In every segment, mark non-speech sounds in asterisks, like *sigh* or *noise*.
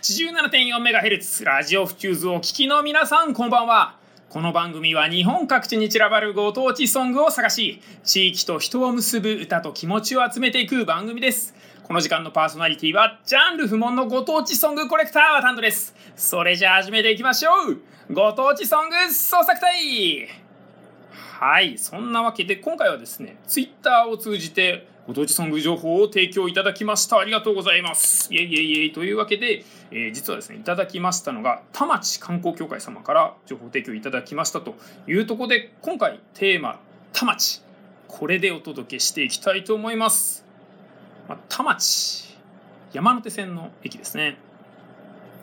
87.4MHz ラジオフチューズをお聞きの皆さんこんばんは。この番組は日本各地に散らばるご当地ソングを探し地域と人を結ぶ歌と気持ちを集めていく番組です。この時間のパーソナリティはジャンル不問のご当地ソングコレクターはタンドです。それじゃあ始めていきましょう。ご当地ソング創作隊。はいそんなわけで今回はですねツイッターを通じてご当地ソング情報を提供いただきました。ありがとうございます。イェイイェイイェイというわけで、えー、実はですね、いただきましたのが、田町観光協会様から情報提供いただきましたというところで、今回テーマ、田町。これでお届けしていきたいと思います。まあ、田町、山手線の駅ですね。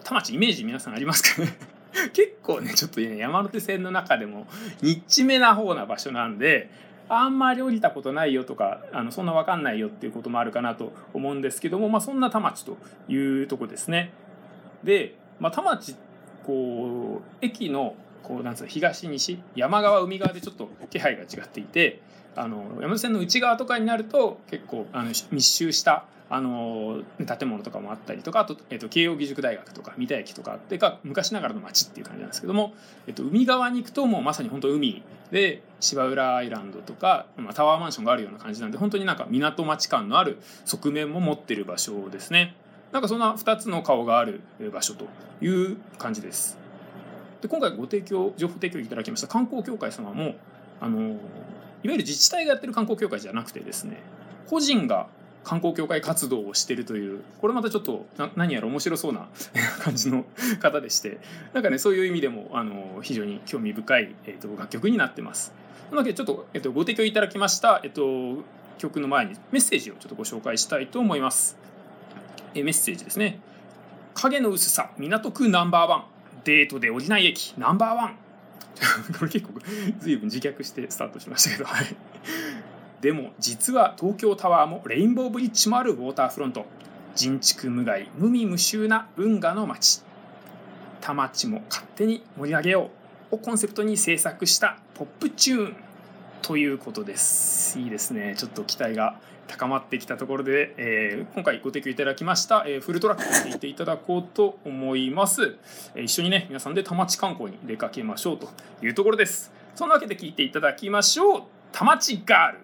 田町イメージ皆さんありますか？ね *laughs* 結構ね、ちょっとね、山手線の中でもニッチめな方な場所なんで、あんまり降りたことないよとかあのそんな分かんないよっていうこともあるかなと思うんですけども、まあ、そんな田町というとこですね。で、まあ、田町こう駅のこうなんつう東西山側海側でちょっと気配が違っていてあの山手線の内側とかになると結構あの密集したあの建物とかもあったりとかあと,、えっと慶應義塾大学とか三田駅とかってか昔ながらの街っていう感じなんですけども、えっと海側に行くともうまさに本当海で芝浦アイランドとか、まあ、タワーマンションがあるような感じなんで本当になんか港町感のある側面も持ってる場所ですね。なんかそんな2つの顔がある場所という感じです。で今回ご提供情報提供いただきました観光協会様もあのいわゆる自治体がやってる観光協会じゃなくてですね個人が観光協会活動をしてるというこれまたちょっと何やら面白そうな *laughs* 感じの方でしてなんかねそういう意味でもあの非常に興味深い、えーと、楽曲になってます。なのでちょっと、えーと、ご提供いただきました、えーと、曲の前にメッセージをちょっとご紹介したいと思います。えメッセージですね。影の薄さ港区ナンバーワンデートで降りない駅ナンバーワン *laughs* これ結構随分自虐してスタートしましたけどはいでも実は東京タワーもレインボーブリッジもあるウォーターフロント。人畜無害無味無臭な運河の街。田町も勝手に盛り上げようをコンセプトに制作したポップチューン。ということです。いいですね。ちょっと期待が高まってきたところで、えー、今回ご提供いただきました、えー、フルトラックを聴いていただこうと思います、え、一緒にね皆さんで田町観光に出かけましょうというところです。そんなわけで聴いていただきましょう。田町ガール。